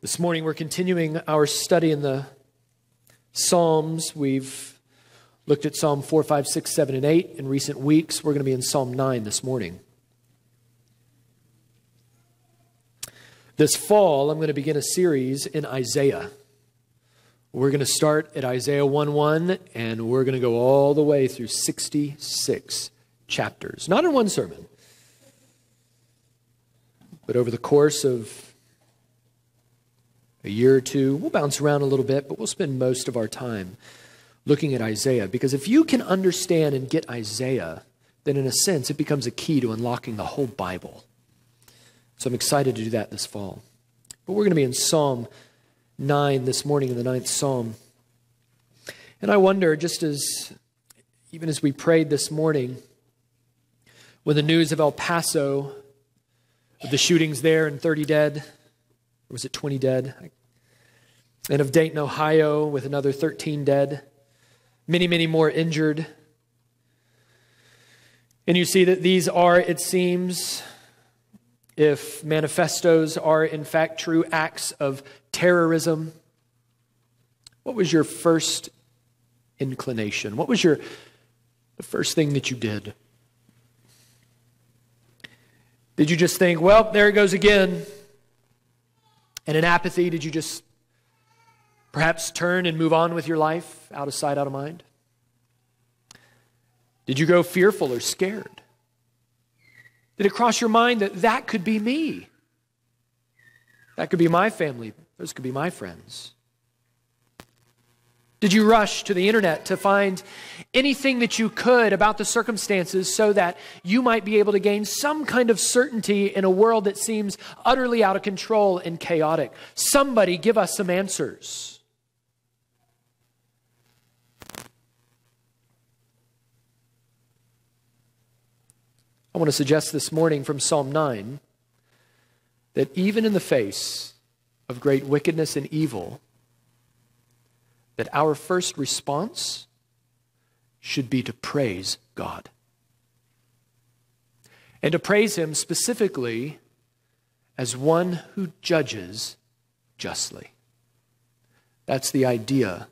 This morning we're continuing our study in the Psalms. We've looked at Psalm 4, 5, 6, 7, and 8 in recent weeks. We're going to be in Psalm 9 this morning. This fall, I'm going to begin a series in Isaiah. We're going to start at Isaiah 1 1, and we're going to go all the way through 66 chapters. Not in one sermon, but over the course of a year or two. We'll bounce around a little bit, but we'll spend most of our time looking at Isaiah. Because if you can understand and get Isaiah, then in a sense, it becomes a key to unlocking the whole Bible. So I'm excited to do that this fall. But we're going to be in Psalm 9 this morning, in the ninth Psalm. And I wonder, just as even as we prayed this morning, when the news of El Paso, the shootings there and 30 dead, or was it 20 dead? And of Dayton, Ohio, with another 13 dead, many, many more injured. And you see that these are, it seems, if manifestos are in fact true acts of terrorism. What was your first inclination? What was your the first thing that you did? Did you just think, well, there it goes again? And in apathy, did you just perhaps turn and move on with your life out of sight, out of mind? Did you grow fearful or scared? Did it cross your mind that that could be me? That could be my family. Those could be my friends. Did you rush to the internet to find anything that you could about the circumstances so that you might be able to gain some kind of certainty in a world that seems utterly out of control and chaotic? Somebody give us some answers. I want to suggest this morning from Psalm 9 that even in the face of great wickedness and evil, that our first response should be to praise God. And to praise Him specifically as one who judges justly. That's the idea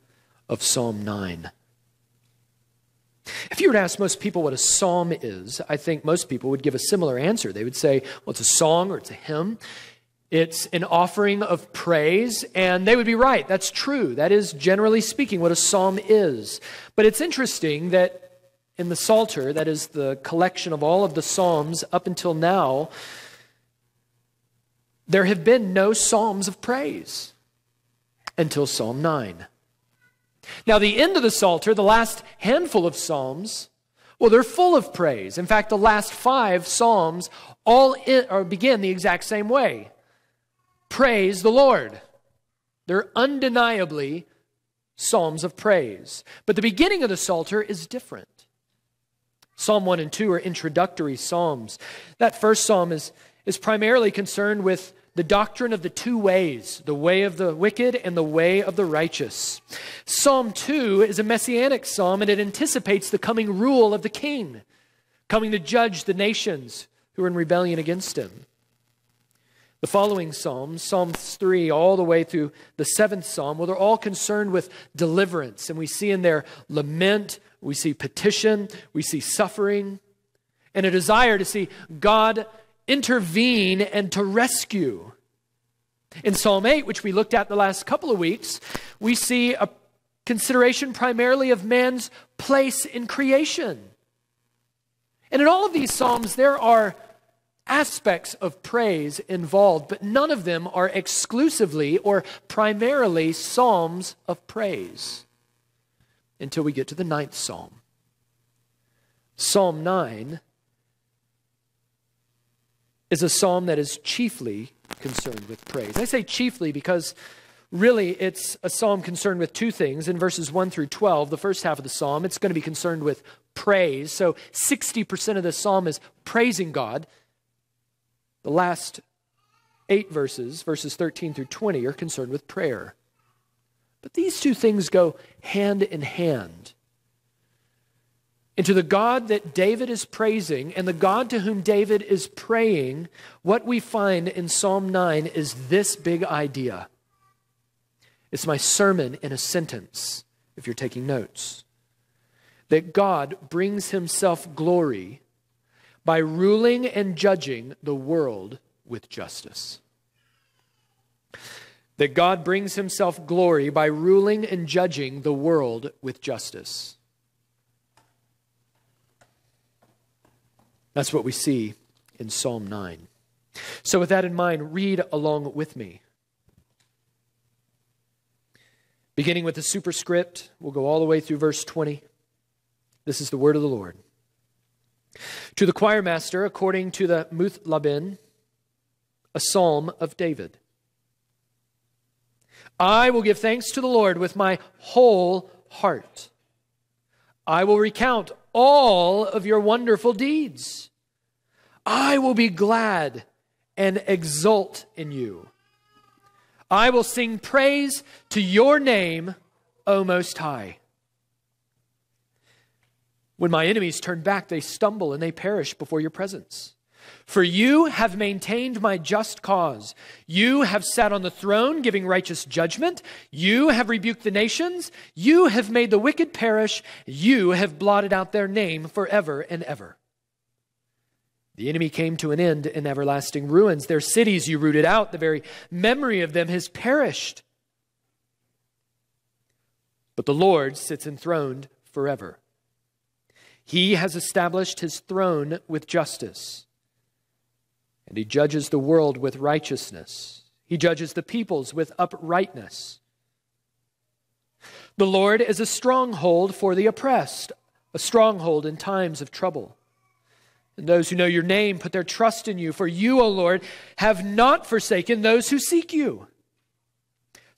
of Psalm 9. If you were to ask most people what a psalm is, I think most people would give a similar answer. They would say, well, it's a song or it's a hymn. It's an offering of praise, and they would be right. That's true. That is, generally speaking, what a psalm is. But it's interesting that in the Psalter, that is the collection of all of the psalms up until now, there have been no psalms of praise until Psalm 9. Now, the end of the Psalter, the last handful of psalms, well, they're full of praise. In fact, the last five psalms all in, begin the exact same way praise the Lord. They're undeniably psalms of praise. But the beginning of the Psalter is different. Psalm 1 and 2 are introductory psalms. That first psalm is, is primarily concerned with the doctrine of the two ways the way of the wicked and the way of the righteous. Psalm 2 is a messianic psalm and it anticipates the coming rule of the king, coming to judge the nations who are in rebellion against him. The following Psalms, Psalms 3 all the way through the seventh Psalm, well, they're all concerned with deliverance. And we see in there lament, we see petition, we see suffering, and a desire to see God intervene and to rescue. In Psalm 8, which we looked at the last couple of weeks, we see a consideration primarily of man's place in creation. And in all of these Psalms, there are aspects of praise involved, but none of them are exclusively or primarily psalms of praise until we get to the ninth psalm. Psalm 9 is a psalm that is chiefly concerned with praise. I say chiefly because really it's a psalm concerned with two things. In verses 1 through 12, the first half of the psalm, it's going to be concerned with praise. So 60% of the psalm is praising God. The last eight verses, verses 13 through 20, are concerned with prayer. But these two things go hand in hand. And to the God that David is praising and the God to whom David is praying, what we find in Psalm 9 is this big idea It's my sermon in a sentence, if you're taking notes. That God brings himself glory by ruling and judging the world with justice. That God brings himself glory by ruling and judging the world with justice. That's what we see in Psalm 9. So, with that in mind, read along with me. Beginning with the superscript, we'll go all the way through verse 20. This is the word of the Lord. To the choir master, according to the Muth-labben, a psalm of David. I will give thanks to the Lord with my whole heart. I will recount all of your wonderful deeds. I will be glad and exult in you. I will sing praise to your name, O Most High. When my enemies turn back, they stumble and they perish before your presence. For you have maintained my just cause. You have sat on the throne giving righteous judgment. You have rebuked the nations. You have made the wicked perish. You have blotted out their name forever and ever. The enemy came to an end in everlasting ruins. Their cities you rooted out. The very memory of them has perished. But the Lord sits enthroned forever. He has established his throne with justice, and he judges the world with righteousness. He judges the peoples with uprightness. The Lord is a stronghold for the oppressed, a stronghold in times of trouble. And those who know your name put their trust in you, for you, O Lord, have not forsaken those who seek you.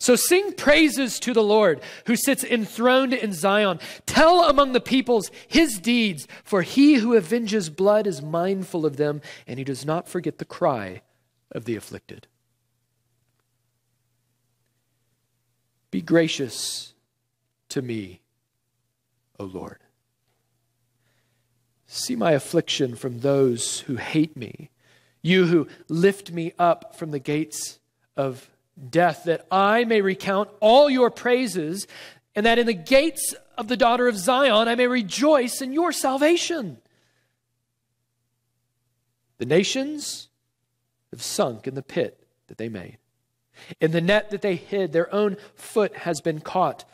So sing praises to the Lord who sits enthroned in Zion. Tell among the peoples his deeds, for he who avenges blood is mindful of them, and he does not forget the cry of the afflicted. Be gracious to me, O Lord. See my affliction from those who hate me, you who lift me up from the gates of death, that I may recount all your praises, and that in the gates of the daughter of Zion I may rejoice in your salvation. The nations have sunk in the pit that they made. In the net that they hid, their own foot has been caught.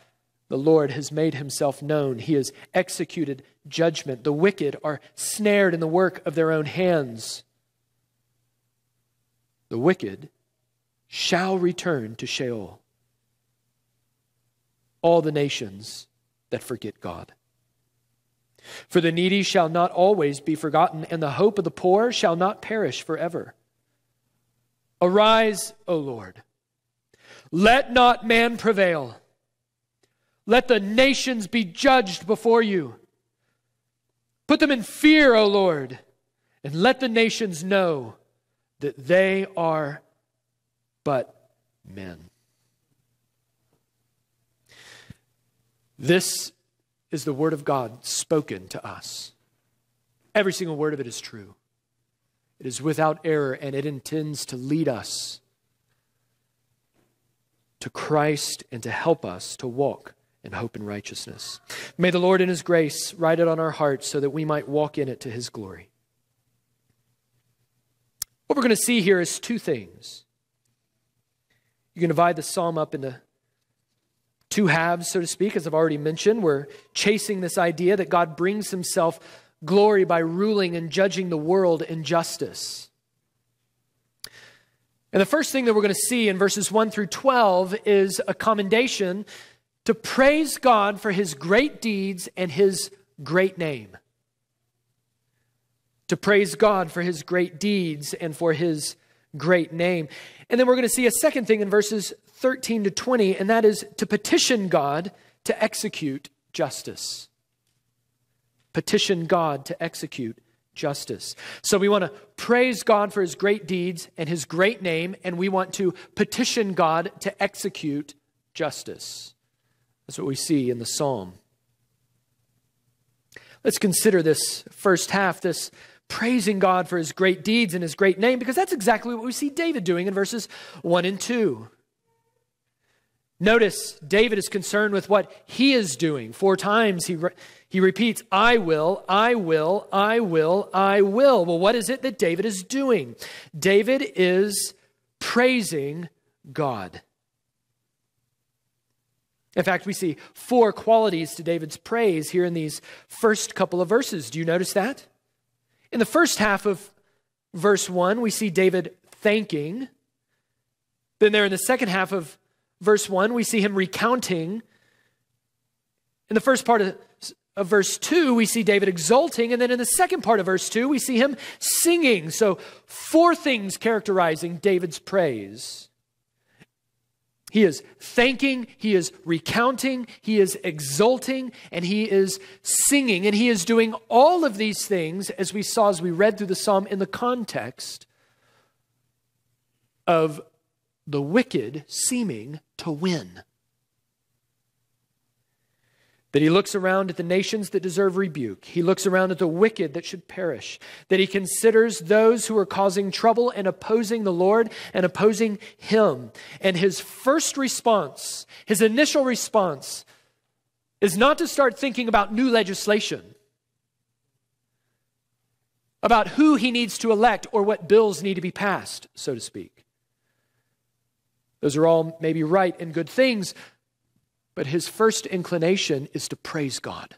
The Lord has made himself known. He has executed judgment. The wicked are snared in the work of their own hands. The wicked shall return to Sheol. All the nations that forget God. For the needy shall not always be forgotten, and the hope of the poor shall not perish forever. Arise, O Lord. Let not man prevail. Let the nations be judged before you. Put them in fear, O Lord, and let the nations know that they are but men. This is the Word of God spoken to us. Every single word of it is true. It is without error, and it intends to lead us to Christ and to help us to walk in hope and righteousness. May the Lord in His grace write it on our hearts so that we might walk in it to His glory. What we're going to see here is two things. You can divide the psalm up into two halves, so to speak, as I've already mentioned. We're chasing this idea that God brings Himself glory by ruling and judging the world in justice. And the first thing that we're going to see in verses 1 through 12 is a commendation to praise God for his great deeds and his great name. To praise God for his great deeds and for his great name. And then we're going to see a second thing in verses 13 to 20, and that is to petition God to execute justice. Petition God to execute justice. So we want to praise God for his great deeds and his great name, and we want to petition God to execute justice. That's what we see in the psalm. Let's consider this first half, this praising God for his great deeds and his great name, because that's exactly what we see David doing in verses 1 and 2. Notice David is concerned with what he is doing. Four times he, re- he repeats, I will, I will, I will, I will. Well, what is it that David is doing? David is praising God. In fact, we see four qualities to David's praise here in these first couple of verses. Do you notice that? In the first half of verse 1, we see David thanking. Then, there in the second half of verse 1, we see him recounting. In the first part of, of verse 2, we see David exulting. And then in the second part of verse 2, we see him singing. So, four things characterizing David's praise. He is thanking, he is recounting, he is exulting, and he is singing. And he is doing all of these things, as we saw as we read through the psalm, in the context of the wicked seeming to win that he looks around at the nations that deserve rebuke. He looks around at the wicked that should perish. That he considers those who are causing trouble and opposing the Lord and opposing him. And his first response, his initial response, is not to start thinking about new legislation, about who he needs to elect or what bills need to be passed, so to speak. Those are all maybe right and good things, but his first inclination is to praise God.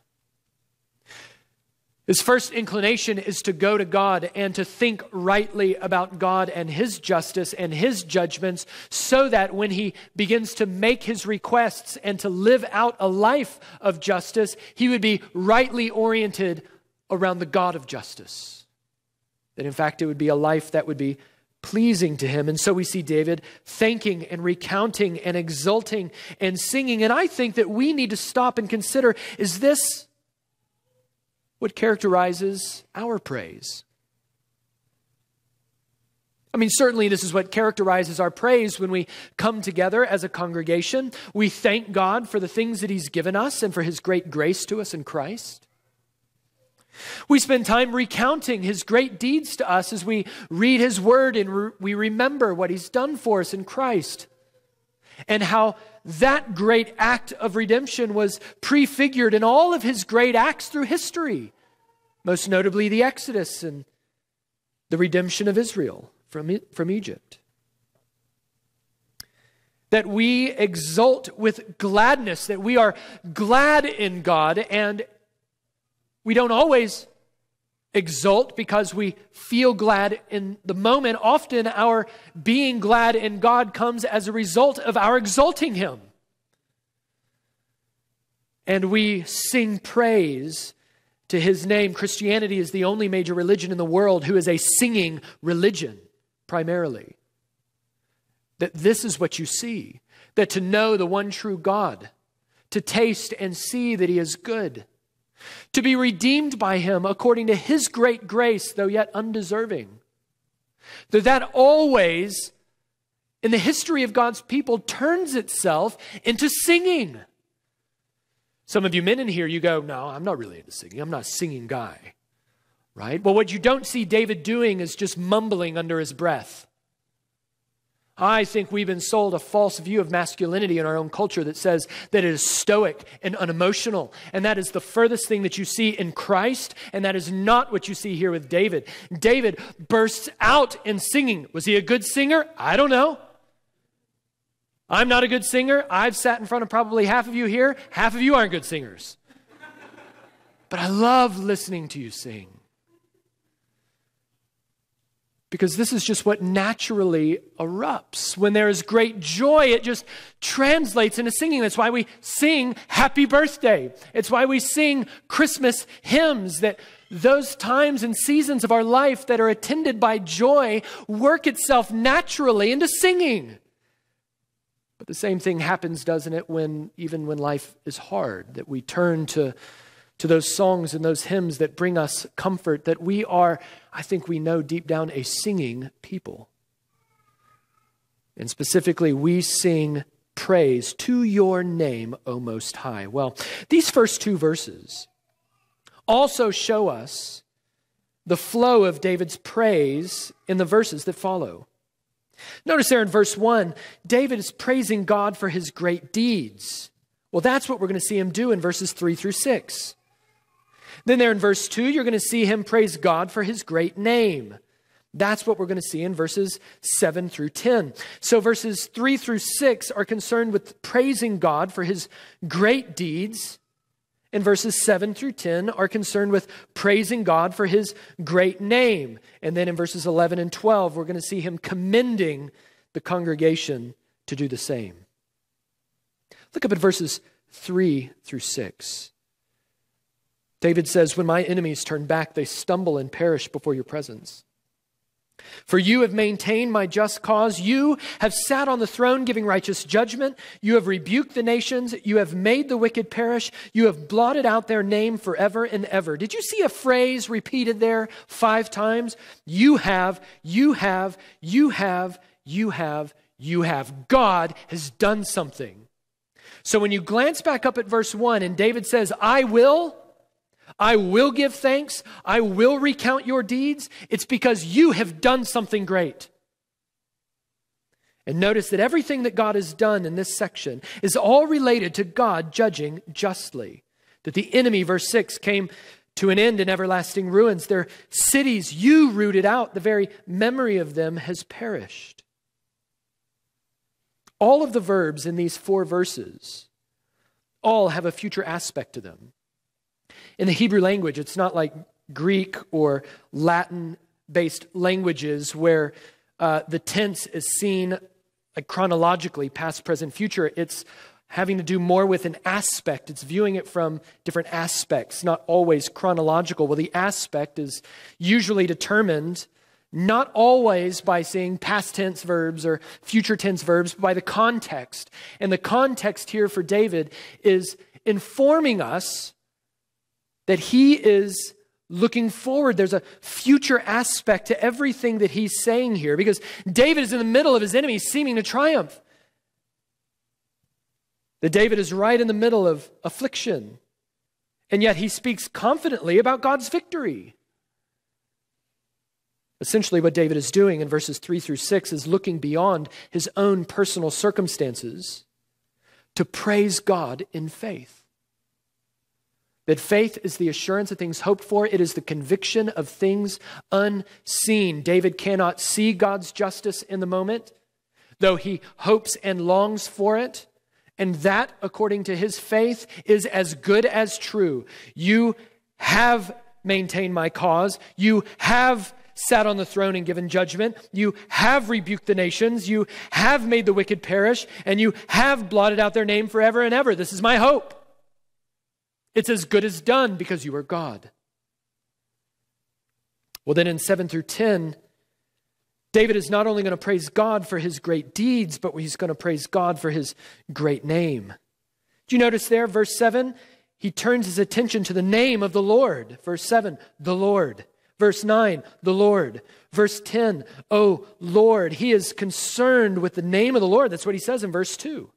His first inclination is to go to God and to think rightly about God and His justice and His judgments so that when he begins to make his requests and to live out a life of justice, he would be rightly oriented around the God of justice. That in fact it would be a life that would be pleasing to him. And so we see David thanking and recounting and exulting and singing. And I think that we need to stop and consider is this what characterizes our praise? I mean, certainly, this is what characterizes our praise when we come together as a congregation. We thank God for the things that He's given us and for His great grace to us in Christ. We spend time recounting his great deeds to us as we read his word and re- we remember what he's done for us in Christ and how that great act of redemption was prefigured in all of his great acts through history, most notably the Exodus and the redemption of Israel from, from Egypt. That we exult with gladness, that we are glad in God and we don't always exult because we feel glad in the moment. Often our being glad in God comes as a result of our exalting Him. And we sing praise to His name. Christianity is the only major religion in the world who is a singing religion, primarily. That this is what you see. That to know the one true God, to taste and see that He is good to be redeemed by him according to his great grace, though yet undeserving. That that always, in the history of God's people, turns itself into singing. Some of you men in here, you go, No, I'm not really into singing. I'm not a singing guy. Right? Well, what you don't see David doing is just mumbling under his breath. I think we've been sold a false view of masculinity in our own culture that says that it is stoic and unemotional. And that is the furthest thing that you see in Christ, and that is not what you see here with David. David bursts out in singing. Was he a good singer? I don't know. I'm not a good singer. I've sat in front of probably half of you here. Half of you aren't good singers. But I love listening to you sing because this is just what naturally erupts. When there is great joy, it just translates into singing. That's why we sing happy birthday. It's why we sing Christmas hymns that those times and seasons of our life that are attended by joy work itself naturally into singing. But the same thing happens, doesn't it, when even when life is hard, that we turn to to those songs and those hymns that bring us comfort, that we are, I think we know deep down, a singing people. And specifically, we sing praise to your name, O Most High. Well, these first two verses also show us the flow of David's praise in the verses that follow. Notice there in verse 1, David is praising God for his great deeds. Well, that's what we're going to see him do in verses 3 through 6. Then, there in verse 2, you're going to see him praise God for his great name. That's what we're going to see in verses 7 through 10. So, verses 3 through 6 are concerned with praising God for his great deeds. And verses 7 through 10 are concerned with praising God for his great name. And then in verses 11 and 12, we're going to see him commending the congregation to do the same. Look up at verses 3 through 6. David says, When my enemies turn back, they stumble and perish before your presence. For you have maintained my just cause. You have sat on the throne giving righteous judgment. You have rebuked the nations. You have made the wicked perish. You have blotted out their name forever and ever. Did you see a phrase repeated there five times? You have, you have, you have, you have, you have. God has done something. So when you glance back up at verse 1 and David says, I will, I will give thanks. I will recount your deeds. It's because you have done something great. And notice that everything that God has done in this section is all related to God judging justly. That the enemy, verse 6, came to an end in everlasting ruins. Their cities you rooted out, the very memory of them has perished. All of the verbs in these four verses all have a future aspect to them. In the Hebrew language, it's not like Greek or Latin based languages where uh, the tense is seen like chronologically, past, present, future. It's having to do more with an aspect. It's viewing it from different aspects, not always chronological. Well, the aspect is usually determined not always by seeing past tense verbs or future tense verbs, but by the context. And the context here for David is informing us that he is looking forward. There's a future aspect to everything that he's saying here because David is in the middle of his enemies seeming to triumph. That David is right in the middle of affliction, and yet he speaks confidently about God's victory. Essentially, what David is doing in verses 3 through 6 is looking beyond his own personal circumstances to praise God in faith. That faith is the assurance of things hoped for, it is the conviction of things unseen. David cannot see God's justice in the moment, though he hopes and longs for it. And that, according to his faith, is as good as true. You have maintained my cause. You have sat on the throne and given judgment. You have rebuked the nations. You have made the wicked perish. And you have blotted out their name forever and ever. This is my hope. It's as good as done because you are God. Well, then in 7 through 10, David is not only going to praise God for his great deeds, but he's going to praise God for his great name. Do you notice there, verse 7? He turns his attention to the name of the Lord. Verse 7, the Lord. Verse 9, the Lord. Verse 10, oh Lord. He is concerned with the name of the Lord. That's what he says in verse 2.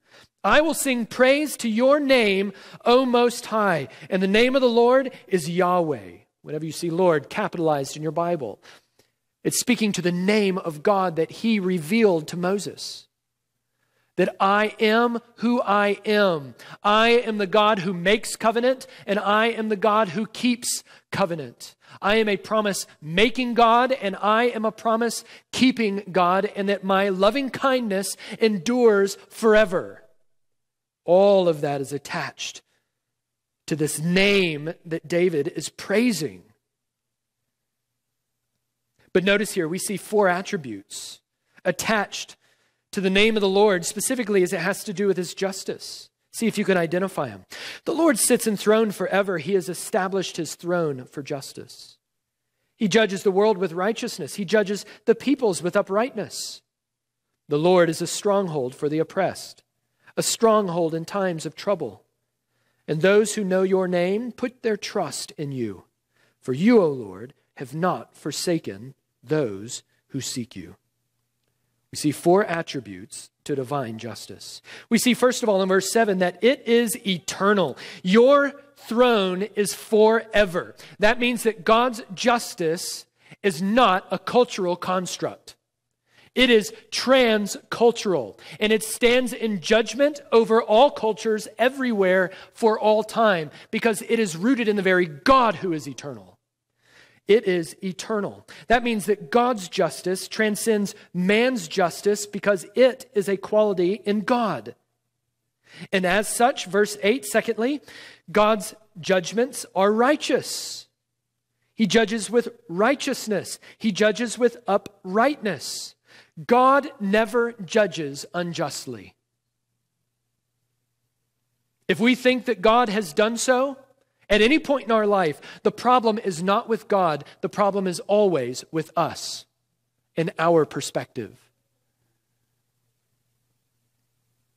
I will sing praise to your name, O Most High. And the name of the Lord is Yahweh. Whenever you see Lord capitalized in your Bible, it's speaking to the name of God that he revealed to Moses. That I am who I am. I am the God who makes covenant, and I am the God who keeps covenant. I am a promise making God, and I am a promise keeping God, and that my loving kindness endures forever. All of that is attached to this name that David is praising. But notice here, we see four attributes attached to the name of the Lord, specifically as it has to do with his justice. See if you can identify him. The Lord sits enthroned forever. He has established his throne for justice. He judges the world with righteousness, he judges the peoples with uprightness. The Lord is a stronghold for the oppressed a stronghold in times of trouble. And those who know your name put their trust in you. For you, O Lord, have not forsaken those who seek you. We see four attributes to divine justice. We see, first of all, in verse 7, that it is eternal. Your throne is forever. That means that God's justice is not a cultural construct. It is transcultural, and it stands in judgment over all cultures everywhere for all time because it is rooted in the very God who is eternal. It is eternal. That means that God's justice transcends man's justice because it is a quality in God. And as such, verse 8, secondly, God's judgments are righteous. He judges with righteousness, He judges with uprightness. God never judges unjustly. If we think that God has done so at any point in our life, the problem is not with God, the problem is always with us in our perspective.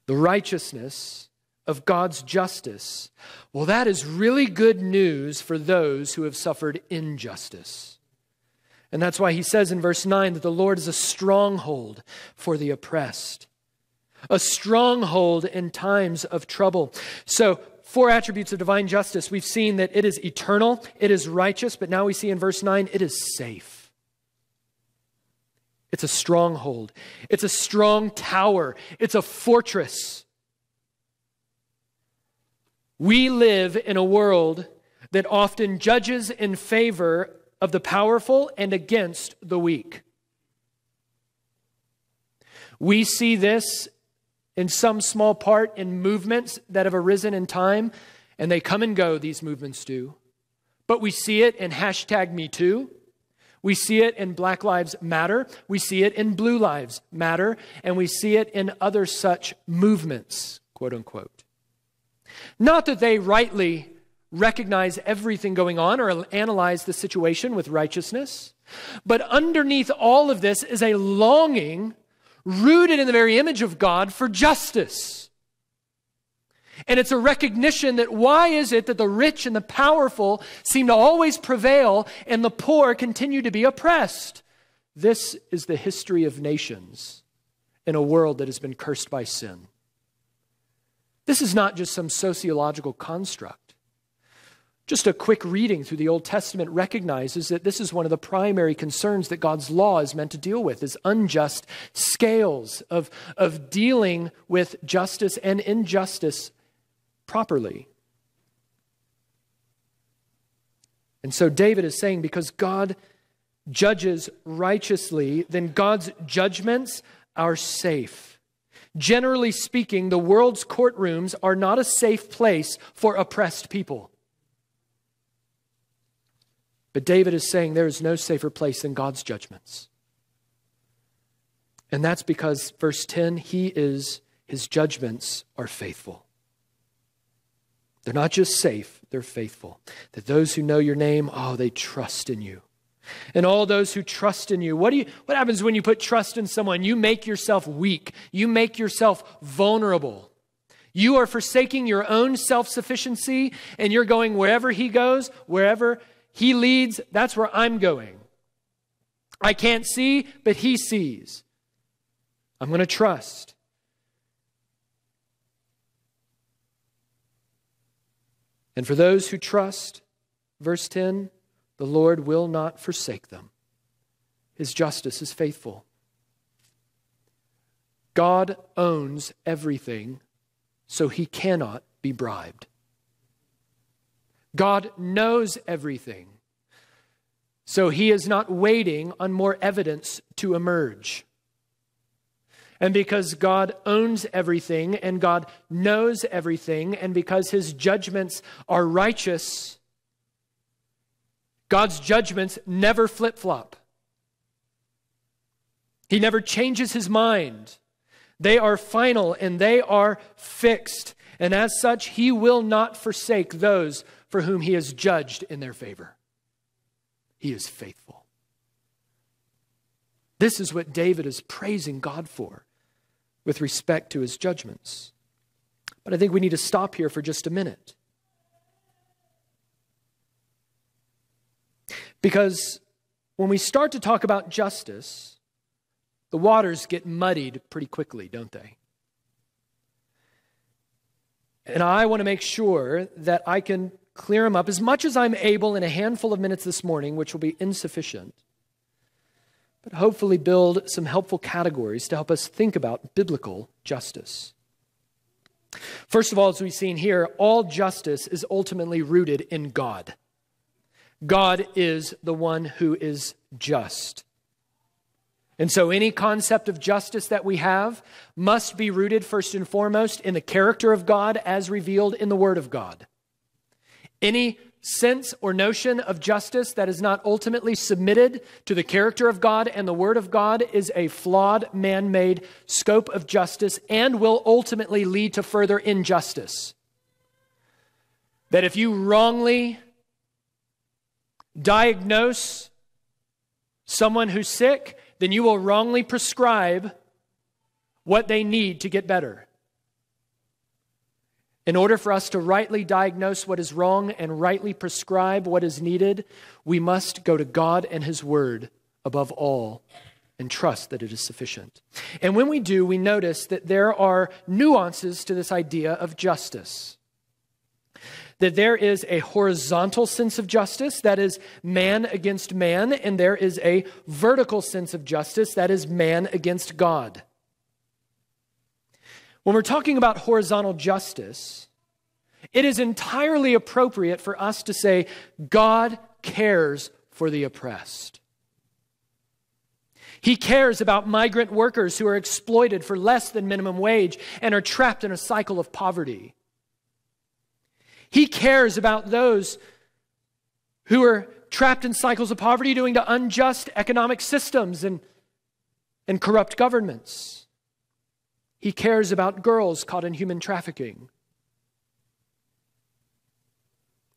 The righteousness of God's justice, well, that is really good news for those who have suffered injustice. And that's why he says in verse 9 that the Lord is a stronghold for the oppressed, a stronghold in times of trouble. So, four attributes of divine justice. We've seen that it is eternal, it is righteous, but now we see in verse 9 it is safe. It's a stronghold, it's a strong tower, it's a fortress. We live in a world that often judges in favor of the powerful and against the weak. We see this in some small part in movements that have arisen in time, and they come and go, these movements do. But we see it in hashtag Me Too. We see it in Black Lives Matter. We see it in Blue Lives Matter. And we see it in other such movements, quote unquote. Not that they rightly recognize everything going on or analyze the situation with righteousness. But underneath all of this is a longing rooted in the very image of God for justice. And it's a recognition that why is it that the rich and the powerful seem to always prevail and the poor continue to be oppressed? This is the history of nations in a world that has been cursed by sin. This is not just some sociological construct. Just a quick reading through the Old Testament recognizes that this is one of the primary concerns that God's law is meant to deal with is unjust scales of, of dealing with justice and injustice properly. And so David is saying because God judges righteously, then God's judgments are safe. Generally speaking, the world's courtrooms are not a safe place for oppressed people. But David is saying there is no safer place than God's judgments. And that's because, verse 10, he is, his judgments are faithful. They're not just safe, they're faithful. That those who know your name, oh, they trust in you. And all those who trust in you. What, do you, what happens when you put trust in someone? You make yourself weak, you make yourself vulnerable. You are forsaking your own self sufficiency and you're going wherever he goes, wherever he leads, that's where I'm going. I can't see, but He sees. I'm going to trust. And for those who trust, verse 10, the Lord will not forsake them. His justice is faithful. God owns everything, so he cannot be bribed. God knows everything. So he is not waiting on more evidence to emerge. And because God owns everything and God knows everything, and because his judgments are righteous, God's judgments never flip flop. He never changes his mind. They are final and they are fixed. And as such, he will not forsake those for whom he has judged in their favor. He is faithful. This is what David is praising God for with respect to his judgments. But I think we need to stop here for just a minute. Because when we start to talk about justice, the waters get muddied pretty quickly, don't they? And I want to make sure that I can clear them up as much as I'm able in a handful of minutes this morning, which will be insufficient. but hopefully build some helpful categories to help us think about biblical justice. First of all, as we've seen here, all justice is ultimately rooted in God. God is the one who is just. And so, any concept of justice that we have must be rooted first and foremost in the character of God as revealed in the Word of God. Any sense or notion of justice that is not ultimately submitted to the character of God and the Word of God is a flawed, man made scope of justice and will ultimately lead to further injustice. That if you wrongly diagnose someone who's sick, then you will wrongly prescribe what they need to get better. In order for us to rightly diagnose what is wrong and rightly prescribe what is needed, we must go to God and His Word above all and trust that it is sufficient. And when we do, we notice that there are nuances to this idea of justice. That there is a horizontal sense of justice, that is man against man, and there is a vertical sense of justice, that is man against God. When we're talking about horizontal justice, it is entirely appropriate for us to say, God cares for the oppressed. He cares about migrant workers who are exploited for less than minimum wage and are trapped in a cycle of poverty. He cares about those who are trapped in cycles of poverty due to unjust economic systems and, and corrupt governments. He cares about girls caught in human trafficking.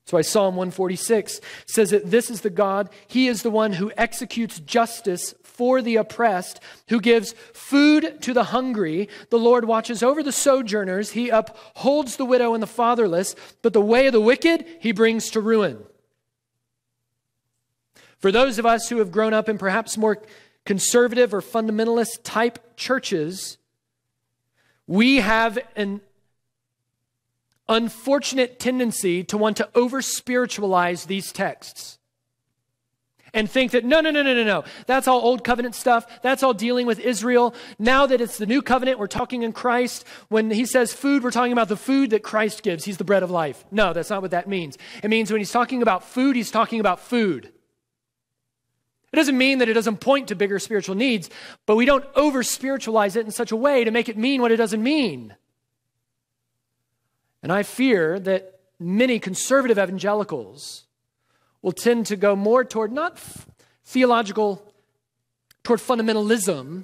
That's why Psalm 146 says that this is the God, He is the one who executes justice for the oppressed, who gives food to the hungry. The Lord watches over the sojourners, He upholds the widow and the fatherless, but the way of the wicked He brings to ruin. For those of us who have grown up in perhaps more conservative or fundamentalist type churches, we have an unfortunate tendency to want to over spiritualize these texts and think that no, no, no, no, no, no. That's all old covenant stuff. That's all dealing with Israel. Now that it's the new covenant, we're talking in Christ. When he says food, we're talking about the food that Christ gives. He's the bread of life. No, that's not what that means. It means when he's talking about food, he's talking about food. It doesn't mean that it doesn't point to bigger spiritual needs, but we don't over spiritualize it in such a way to make it mean what it doesn't mean. And I fear that many conservative evangelicals will tend to go more toward not theological, toward fundamentalism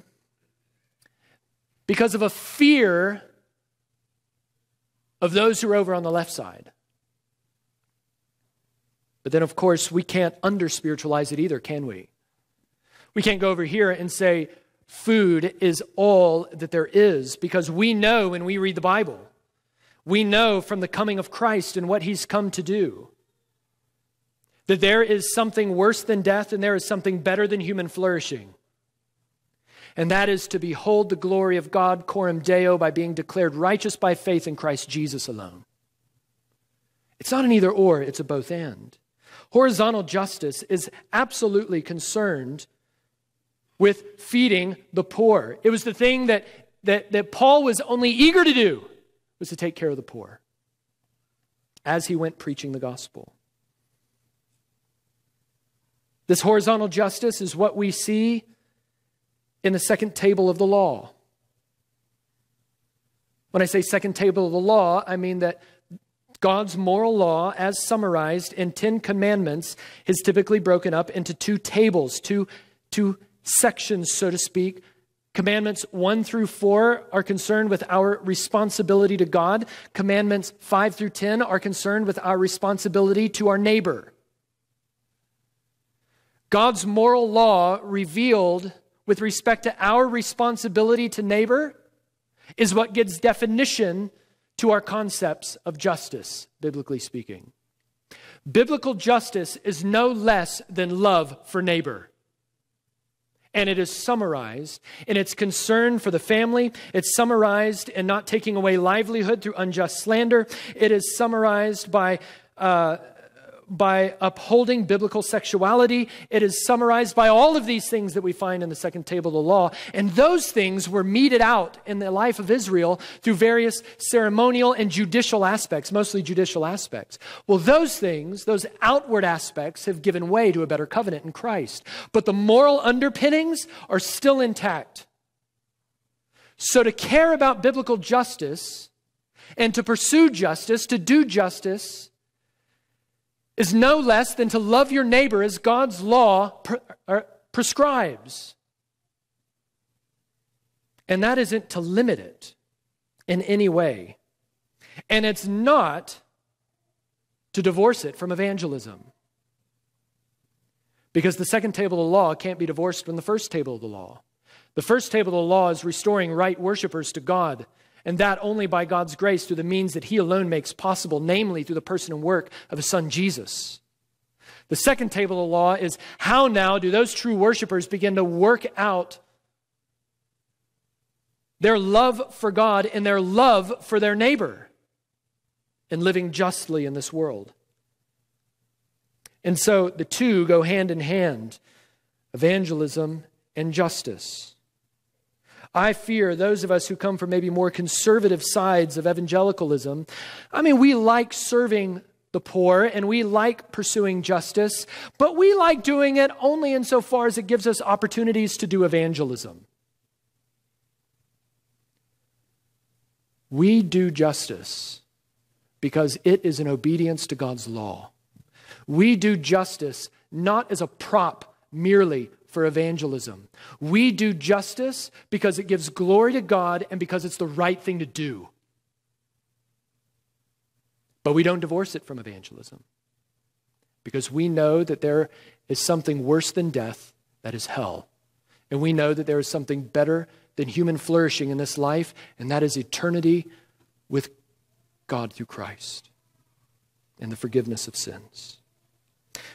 because of a fear of those who are over on the left side. But then, of course, we can't under spiritualize it either, can we? We can't go over here and say food is all that there is because we know when we read the Bible, we know from the coming of Christ and what he's come to do that there is something worse than death and there is something better than human flourishing. And that is to behold the glory of God, coram deo, by being declared righteous by faith in Christ Jesus alone. It's not an either or, it's a both and. Horizontal justice is absolutely concerned with feeding the poor. It was the thing that, that, that Paul was only eager to do, was to take care of the poor as he went preaching the gospel. This horizontal justice is what we see in the second table of the law. When I say second table of the law, I mean that God's moral law, as summarized in Ten Commandments, is typically broken up into two tables, two, two sections, so to speak. Commandments 1 through 4 are concerned with our responsibility to God. Commandments 5 through 10 are concerned with our responsibility to our neighbor. God's moral law revealed with respect to our responsibility to neighbor is what gives definition to our concepts of justice, biblically speaking. Biblical justice is no less than love for neighbor. And it is summarized in its concern for the family. It's summarized in not taking away livelihood through unjust slander. It is summarized by, uh, by upholding biblical sexuality. It is summarized by all of these things that we find in the second table of the law. And those things were meted out in the life of Israel through various ceremonial and judicial aspects, mostly judicial aspects. Well, those things, those outward aspects, have given way to a better covenant in Christ. But the moral underpinnings are still intact. So to care about biblical justice and to pursue justice, to do justice, is no less than to love your neighbor as God's law pre- er, prescribes. And that isn't to limit it in any way. And it's not to divorce it from evangelism. Because the second table of the law can't be divorced from the first table of the law. The first table of the law is restoring right worshipers to God and that only by God's grace through the means that He alone makes possible, namely through the person and work of His Son Jesus. The second table of law is how now do those true worshipers begin to work out their love for God and their love for their neighbor in living justly in this world. And so the two go hand in hand evangelism and justice. I fear those of us who come from maybe more conservative sides of evangelicalism. I mean, we like serving the poor and we like pursuing justice, but we like doing it only insofar as it gives us opportunities to do evangelism. We do justice because it is in obedience to God's law. We do justice not as a prop merely for evangelism. We do justice because it gives glory to God and because it's the right thing to do. But we don't divorce it from evangelism because we know that there is something worse than death, that is hell. And we know that there is something better than human flourishing in this life, and that is eternity with God through Christ and the forgiveness of sins.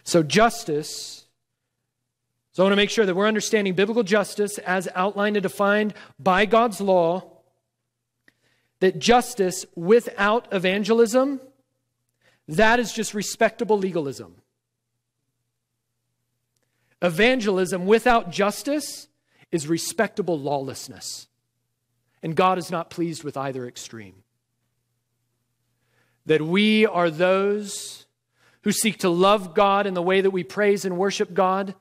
So, justice so I want to make sure that we're understanding biblical justice as outlined and defined by God's law, that justice without evangelism, that is just respectable legalism. Evangelism without justice is respectable lawlessness. And God is not pleased with either extreme. That we are those who seek to love God in the way that we praise and worship God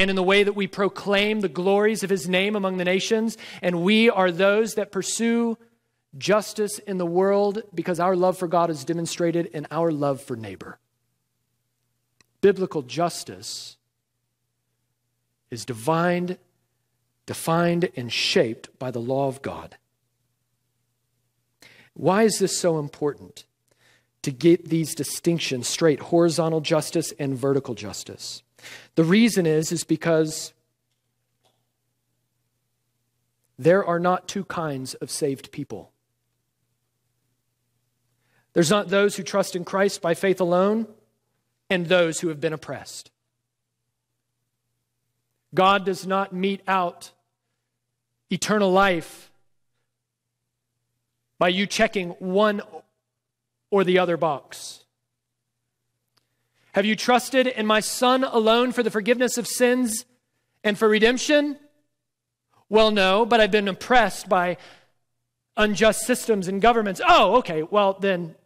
and in the way that we proclaim the glories of his name among the nations. And we are those that pursue justice in the world because our love for God is demonstrated in our love for neighbor. Biblical justice is defined, defined and shaped by the law of God. Why is this so important? To get these distinctions straight horizontal justice and vertical justice. The reason is is because there are not two kinds of saved people. There's not those who trust in Christ by faith alone and those who have been oppressed. God does not mete out eternal life by you checking one or the other box. Have you trusted in my Son alone for the forgiveness of sins and for redemption? Well, no, but I've been oppressed by unjust systems and governments. Oh, okay, well, then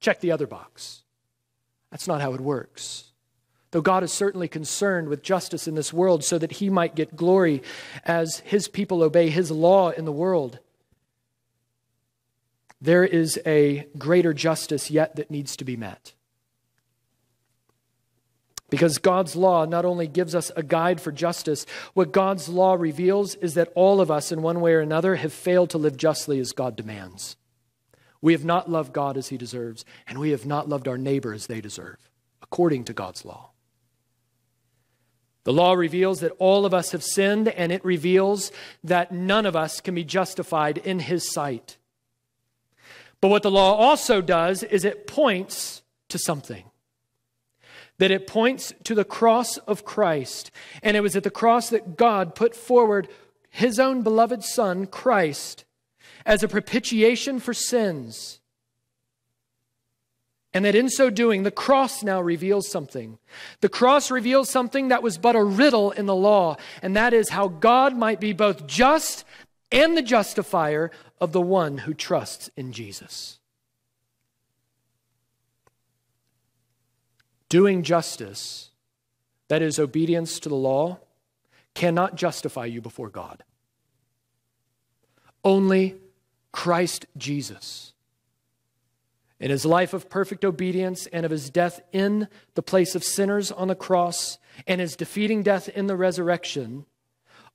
check the other box. That's not how it works. Though God is certainly concerned with justice in this world so that he might get glory as his people obey his law in the world, there is a greater justice yet that needs to be met. Because God's law not only gives us a guide for justice, what God's law reveals is that all of us, in one way or another, have failed to live justly as God demands. We have not loved God as He deserves, and we have not loved our neighbor as they deserve, according to God's law. The law reveals that all of us have sinned, and it reveals that none of us can be justified in His sight. But what the law also does is it points to something that it points to the cross of Christ. And it was at the cross that God put forward his own beloved Son, Christ, as a propitiation for sins. And that in so doing, the cross now reveals something. The cross reveals something that was but a riddle in the law, and that is how God might be both just and the justifier of the one who trusts in Jesus. Doing justice, that is, obedience to the law, cannot justify you before God. Only Christ Jesus in his life of perfect obedience and of his death in the place of sinners on the cross and his defeating death in the resurrection,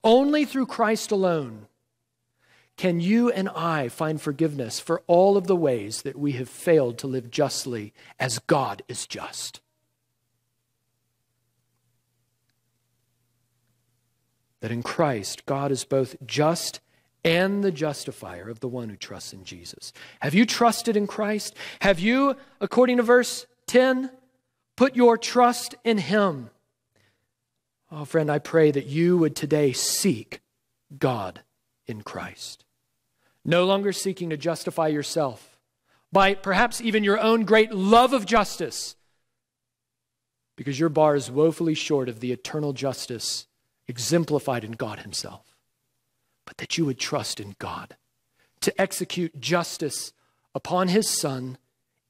only through Christ alone can you and I find forgiveness for all of the ways that we have failed to live justly as God is just. That in Christ, God is both just and the justifier of the one who trusts in Jesus. Have you trusted in Christ? Have you, according to verse 10, put your trust in Him? Oh, friend, I pray that you would today seek God in Christ. No longer seeking to justify yourself by perhaps even your own great love of justice, because your bar is woefully short of the eternal justice exemplified in God Himself but that you would trust in God to execute justice upon his son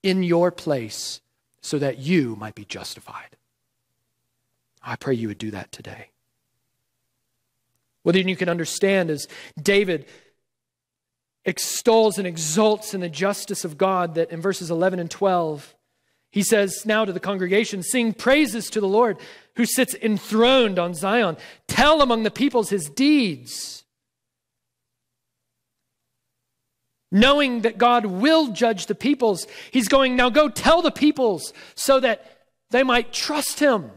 in your place so that you might be justified. I pray you would do that today. What then you can understand is David extols and exalts in the justice of God that in verses 11 and 12, he says now to the congregation, Sing praises to the Lord who sits enthroned on Zion. Tell among the peoples his deeds. knowing that God will judge the peoples, he's going, now go tell the peoples so that they might trust him.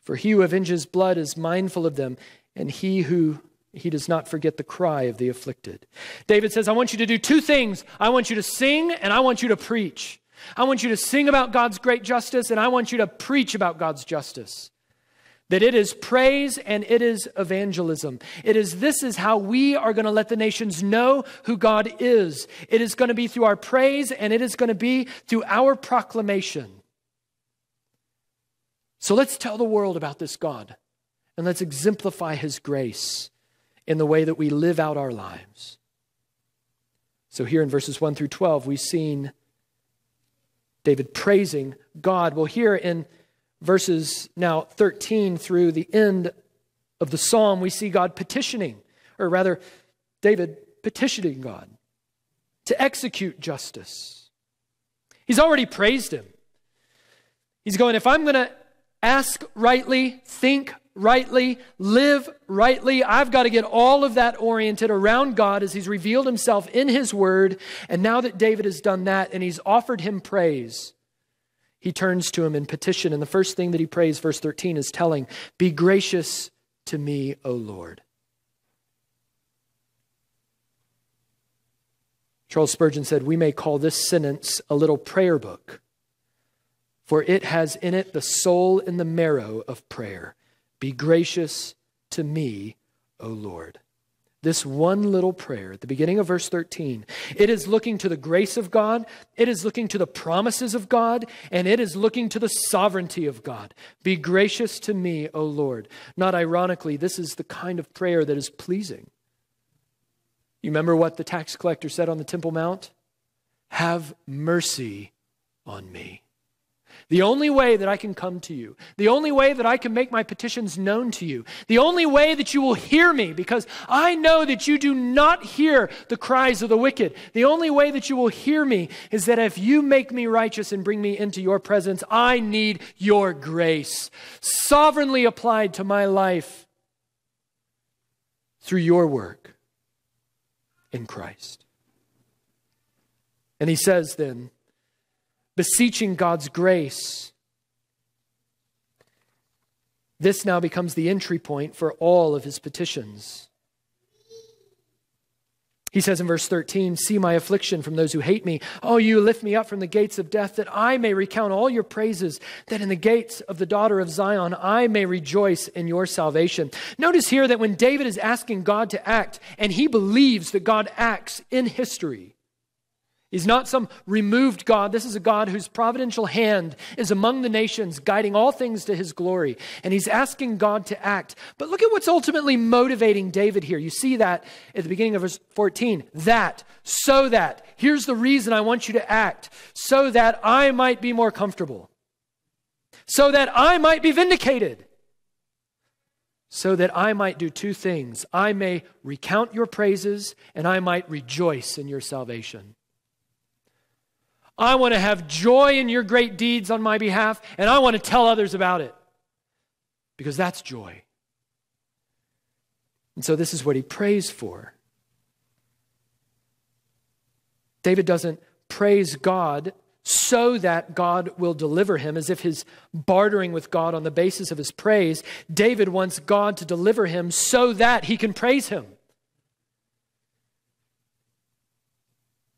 For he who avenges blood is mindful of them, and he who he does not forget the cry of the afflicted. David says, I want you to do two things. I want you to sing and I want you to preach. I want you to sing about God's great justice and I want you to preach about God's justice. That it is praise and it is evangelism. It is this is how we are going to let the nations know who God is. It is going to be through our praise and it is going to be through our proclamation. So let's tell the world about this God and let's exemplify his grace in the way that we live out our lives. So here in verses 1 through 12, we've seen David praising God. Well, here in verses now 13 through the end of the psalm, we see God petitioning, or rather, David petitioning God to execute justice. He's already praised him. He's going, if I'm going to ask rightly, think rightly, live rightly, I've got to get all of that oriented around God as He's revealed Himself in His Word. And now that David has done that and He's offered Him praise, he turns to him in petition. And the first thing that he prays, verse 13, is telling, Be gracious to me, O Lord. Charles Spurgeon said, We may call this sentence a little prayer book, for it has in it the soul and the marrow of prayer. Be gracious to me, O Lord this one little prayer at the beginning of verse 13. It is looking to the grace of God, it is looking to the promises of God, and it is looking to the sovereignty of God. Be gracious to me, O Lord. Not ironically, this is the kind of prayer that is pleasing. You remember what the tax collector said on the Temple Mount? Have mercy on me. The only way that I can come to you, the only way that I can make my petitions known to you, the only way that you will hear me, because I know that you do not hear the cries of the wicked. The only way that you will hear me is that if you make me righteous and bring me into your presence, I need your grace, sovereignly applied to my life through your work in Christ. And he says then, beseeching God's grace. This now becomes the entry point for all of his petitions. He says in verse 13, See my affliction from those who hate me. Oh, you lift me up from the gates of death, that I may recount all your praises, that in the gates of the daughter of Zion I may rejoice in your salvation. Notice here that when David is asking God to act, and he believes that God acts in history, He's not some removed God. This is a God whose providential hand is among the nations, guiding all things to his glory. And he's asking God to act. But look at what's ultimately motivating David here. You see that at the beginning of verse 14. That, so that. Here's the reason I want you to act, so that I might be more comfortable, so that I might be vindicated so that I might do two things. I may recount your praises, and I might rejoice in your salvation. I want to have joy in your great deeds on my behalf, and I want to tell others about it because that's joy. And so, this is what he prays for. David doesn't praise God so that God will deliver him, as if he's bartering with God on the basis of his praise. David wants God to deliver him so that he can praise him.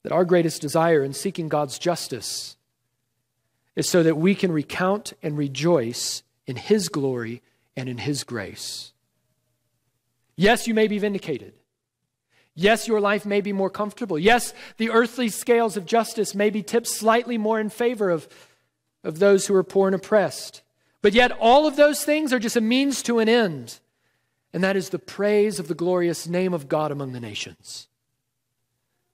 That our greatest desire in seeking God's justice is so that we can recount and rejoice in His glory and in His grace. Yes, you may be vindicated. Yes, your life may be more comfortable. Yes, the earthly scales of justice may be tipped slightly more in favor of, of those who are poor and oppressed. But yet, all of those things are just a means to an end, and that is the praise of the glorious name of God among the nations.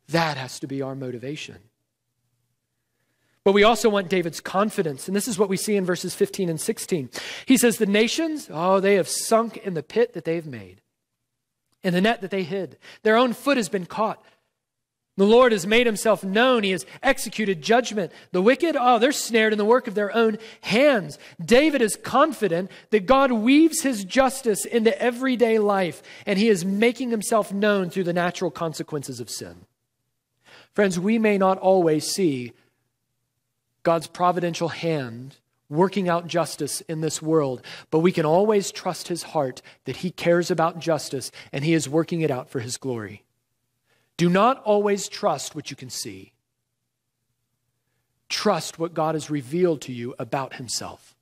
That has to be our motivation. But we also want David's confidence. And this is what we see in verses 15 and 16. He says, The nations, oh, they have sunk in the pit that they've made, in the net that they hid. Their own foot has been caught. The Lord has made himself known. He has executed judgment. The wicked, oh, they're snared in the work of their own hands. David is confident that God weaves his justice into everyday life, and he is making himself known through the natural consequences of sin. Friends, we may not always see God's providential hand working out justice in this world, but we can always trust his heart that he cares about justice and he is working it out for his glory. Do not always trust what you can see. Trust what God has revealed to you about himself.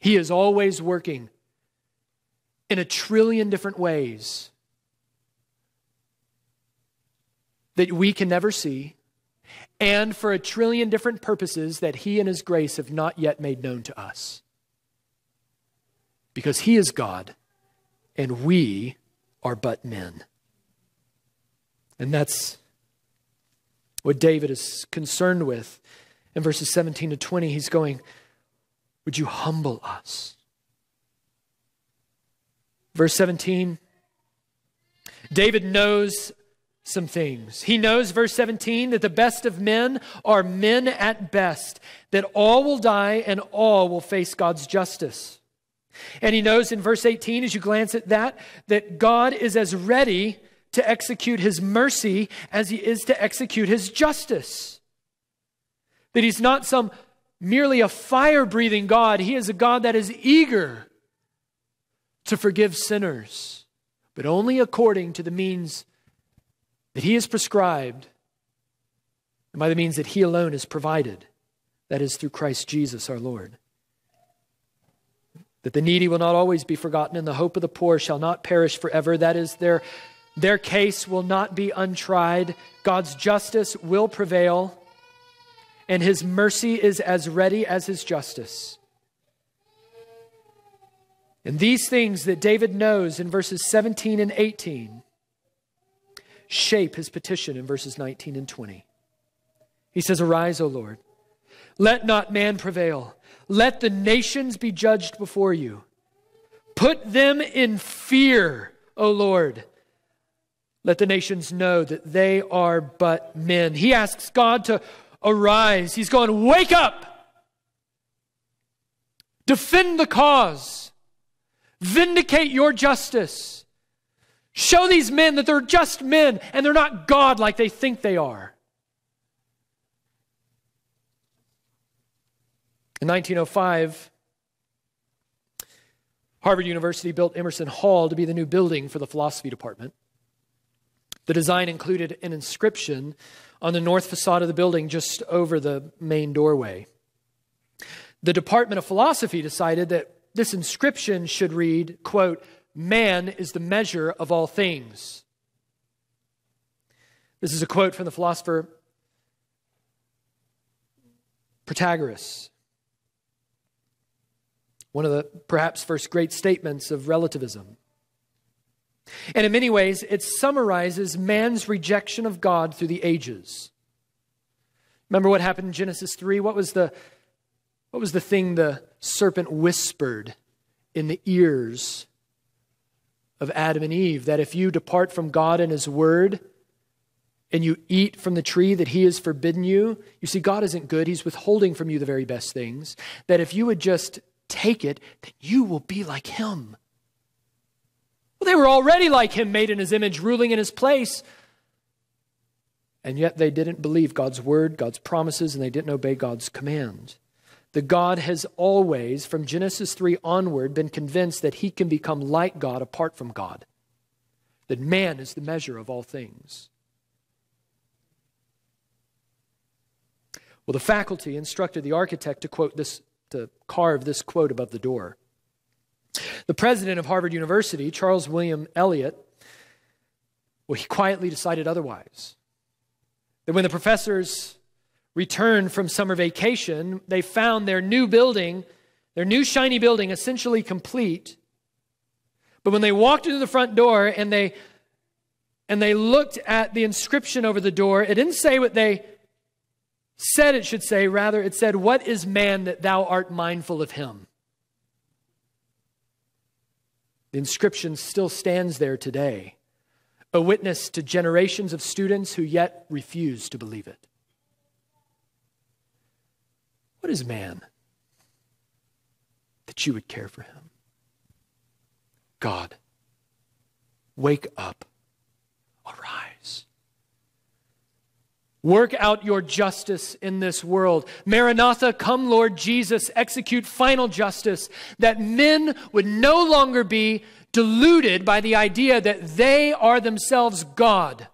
He is always working in a trillion different ways that we can never see, and for a trillion different purposes that He and His grace have not yet made known to us. Because He is God, and we are but men. And that's what David is concerned with. In verses 17 to 20, he's going, Would you humble us? Verse 17, David knows some things. He knows, verse 17, that the best of men are men at best, that all will die and all will face God's justice. And he knows in verse 18, as you glance at that, that God is as ready to execute his mercy as he is to execute his justice. That he's not some merely a fire breathing God, he is a God that is eager to forgive sinners, but only according to the means that He has prescribed, and by the means that He alone has provided, that is through Christ Jesus our Lord. That the needy will not always be forgotten, and the hope of the poor shall not perish forever. That is, their, their case will not be untried. God's justice will prevail, and His mercy is as ready as His justice. And these things that David knows in verses 17 and 18 shape his petition in verses 19 and 20. He says, Arise, O Lord. Let not man prevail. Let the nations be judged before you. Put them in fear, O Lord. Let the nations know that they are but men. He asks God to arise. He's going, Wake up! Defend the cause. Vindicate your justice. Show these men that they're just men and they're not God like they think they are. In 1905, Harvard University built Emerson Hall to be the new building for the philosophy department. The design included an inscription on the north facade of the building just over the main doorway. The Department of Philosophy decided that this inscription should read, quote, Man is the measure of all things. This is a quote from the philosopher Protagoras, one of the perhaps first great statements of relativism. And in many ways, it summarizes man's rejection of God through the ages. Remember what happened in Genesis 3? What was the, what was the thing the serpent whispered in the ears of Adam and Eve? That if you depart from God and His Word, and you eat from the tree that he has forbidden you, you see, God isn't good. He's withholding from you the very best things. That if you would just take it, then you will be like him. Well, they were already like him, made in his image, ruling in his place. And yet they didn't believe God's word, God's promises, and they didn't obey God's command. The God has always, from Genesis 3 onward, been convinced that he can become like God apart from God, that man is the measure of all things. Well, the faculty instructed the architect to quote this, to carve this quote above the door. The president of Harvard University, Charles William Eliot, well, he quietly decided otherwise. That when the professors returned from summer vacation, they found their new building, their new shiny building, essentially complete. But when they walked into the front door and they and they looked at the inscription over the door, it didn't say what they said it should say, rather, it said, What is man that thou art mindful of him? The inscription still stands there today, a witness to generations of students who yet refuse to believe it. What is man that you would care for him? God, wake up, arise. Work out your justice in this world. Maranatha, come, Lord Jesus, execute final justice, that men would no longer be deluded by the idea that they are themselves God,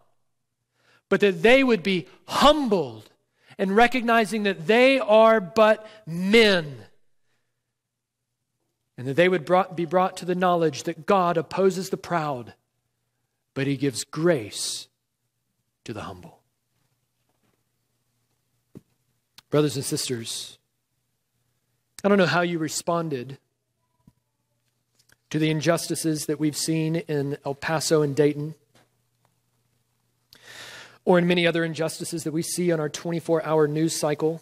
but that they would be humbled and recognizing that they are but men. And that they would brought, be brought to the knowledge that God opposes the proud, but he gives grace to the humble. Brothers and sisters, I don't know how you responded to the injustices that we've seen in El Paso and Dayton, or in many other injustices that we see on our 24 hour news cycle.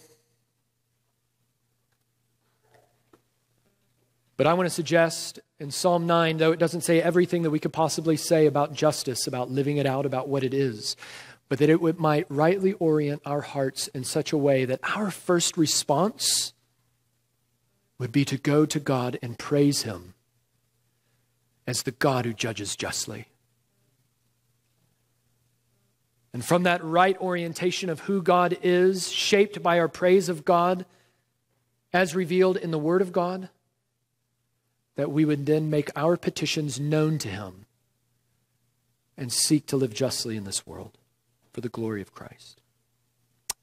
But I want to suggest in Psalm 9, though it doesn't say everything that we could possibly say about justice, about living it out, about what it is, but that it might rightly orient our hearts in such a way that our first response would be to go to God and praise Him as the God who judges justly. And from that right orientation of who God is, shaped by our praise of God as revealed in the Word of God, that we would then make our petitions known to Him and seek to live justly in this world for the glory of Christ.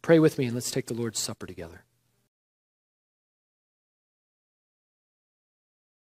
Pray with me and let's take the Lord's Supper together.